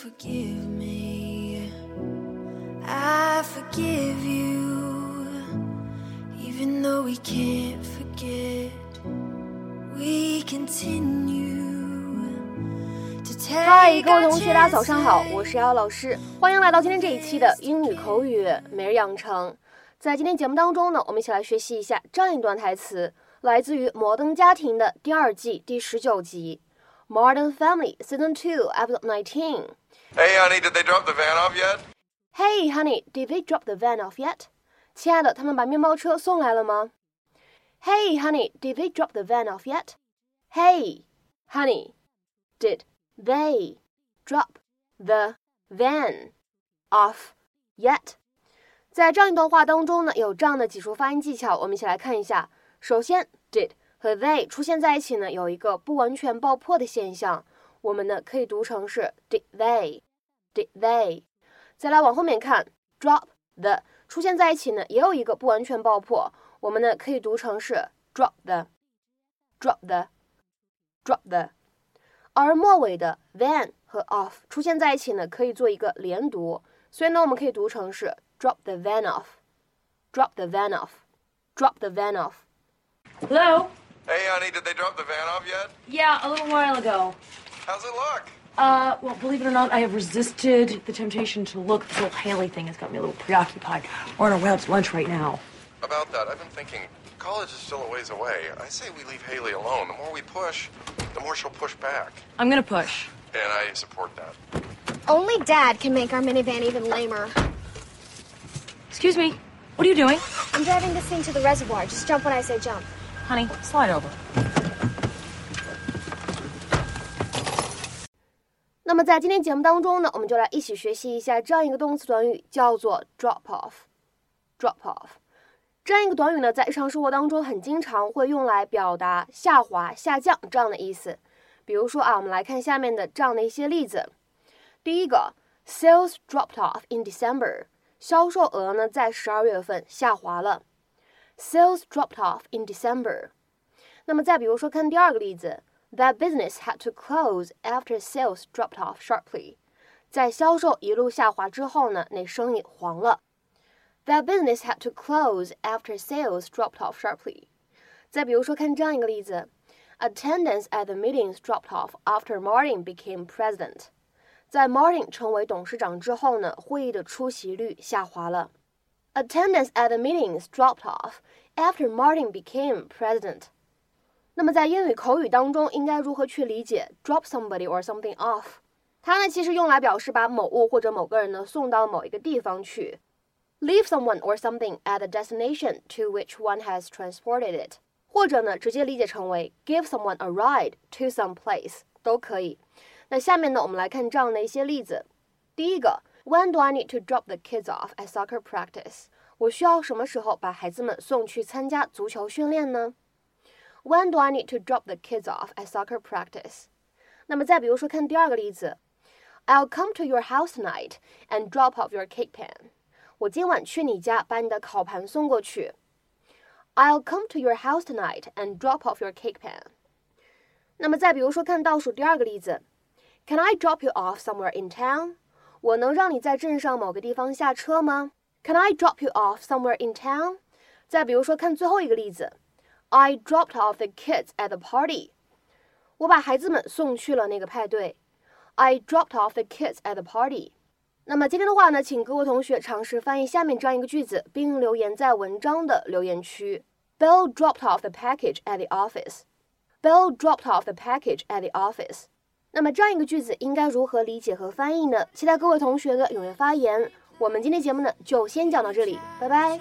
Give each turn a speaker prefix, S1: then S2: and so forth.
S1: forgive me. I forgive you. Even though we can't forget, we continue. to
S2: 嗨
S1: ，take
S2: 各位同学，大家早上好，我是瑶老师，欢迎来到今天这一期的英语口语每日养成。在今天节目当中呢，我们一起来学习一下这样一段台词，来自于《摩登家庭》的第二季第十九集，《Modern Family Season Two Episode Nineteen》。
S3: Hey, honey, did they drop the van off yet?
S2: Hey, honey, did they drop the van off yet? 亲爱的，他们把面包车送来了吗？Hey, honey, did they drop the van off yet? Hey, honey, did they drop the van off yet? 在这样一段话当中呢，有这样的几处发音技巧，我们一起来看一下。首先，did 和 they 出现在一起呢，有一个不完全爆破的现象， 我们呢可以读成是 did they，did they。再来往后面看，drop the 出现在一起呢，也有一个不完全爆破，我们呢可以读成是 drop the，drop the，drop the。而末尾的 van 和 off 出现在一起呢，可以做一个连读，所以呢，我们可以读成是 drop the van off，drop the van off，drop the van off。
S4: Hello?
S3: Hey, honey, did they drop the van off yet?
S4: Yeah, a little while ago.
S3: How's it look?
S4: Uh, well, believe it or not, I have resisted the temptation to look. The whole Haley thing has got me a little preoccupied. We're on our way out to lunch right now.
S3: About that, I've been thinking college is still a ways away. I say we leave Haley alone. The more we push, the more she'll push back.
S4: I'm gonna push.
S3: And I support that.
S5: Only Dad can make our minivan even lamer.
S4: Excuse me. What are you doing?
S5: I'm driving this thing to the reservoir. Just jump when I say jump.
S4: Honey, slide over.
S2: 那么在今天节目当中呢，我们就来一起学习一下这样一个动词短语，叫做 drop off。drop off 这样一个短语呢，在日常生活当中很经常会用来表达下滑、下降这样的意思。比如说啊，我们来看下面的这样的一些例子。第一个，sales dropped off in December，销售额呢在十二月份下滑了。Sales dropped off in December。那么再比如说，看第二个例子 ，That business had to close after sales dropped off sharply。在销售一路下滑之后呢，那生意黄了。That business had to close after sales dropped off sharply。再比如说，看这样一个例子，Attendance at the meetings dropped off after Martin became president。在 Martin 成为董事长之后呢，会议的出席率下滑了。Attendance at the meetings dropped off after Martin became president。 那么在英语口语当中，应该如何去理解 drop somebody or something off？它呢其实用来表示把某物或者某个人呢送到某一个地方去。Leave someone or something at the destination to which one has transported it，或者呢直接理解成为 give someone a ride to some place 都可以。那下面呢我们来看这样的一些例子。第一个，When do I need to drop the kids off at soccer practice？我需要什么时候把孩子们送去参加足球训练呢 ？When do I need to drop the kids off at soccer practice？那么再比如说，看第二个例子，I'll come to your house tonight and drop off your cake pan。我今晚去你家，把你的烤盘送过去。I'll come to your house tonight and drop off your cake pan。那么再比如说，看倒数第二个例子，Can I drop you off somewhere in town？我能让你在镇上某个地方下车吗？Can I drop you off somewhere in town？再比如说，看最后一个例子 ，I dropped off the kids at the party。我把孩子们送去了那个派对。I dropped off the kids at the party。那么今天的话呢，请各位同学尝试翻译下面这样一个句子，并留言在文章的留言区。Bill dropped off the package at the office. Bill dropped off the package at the office. 那么这样一个句子应该如何理解和翻译呢？期待各位同学的踊跃发言。我们今天节目呢就先讲到这里，拜拜。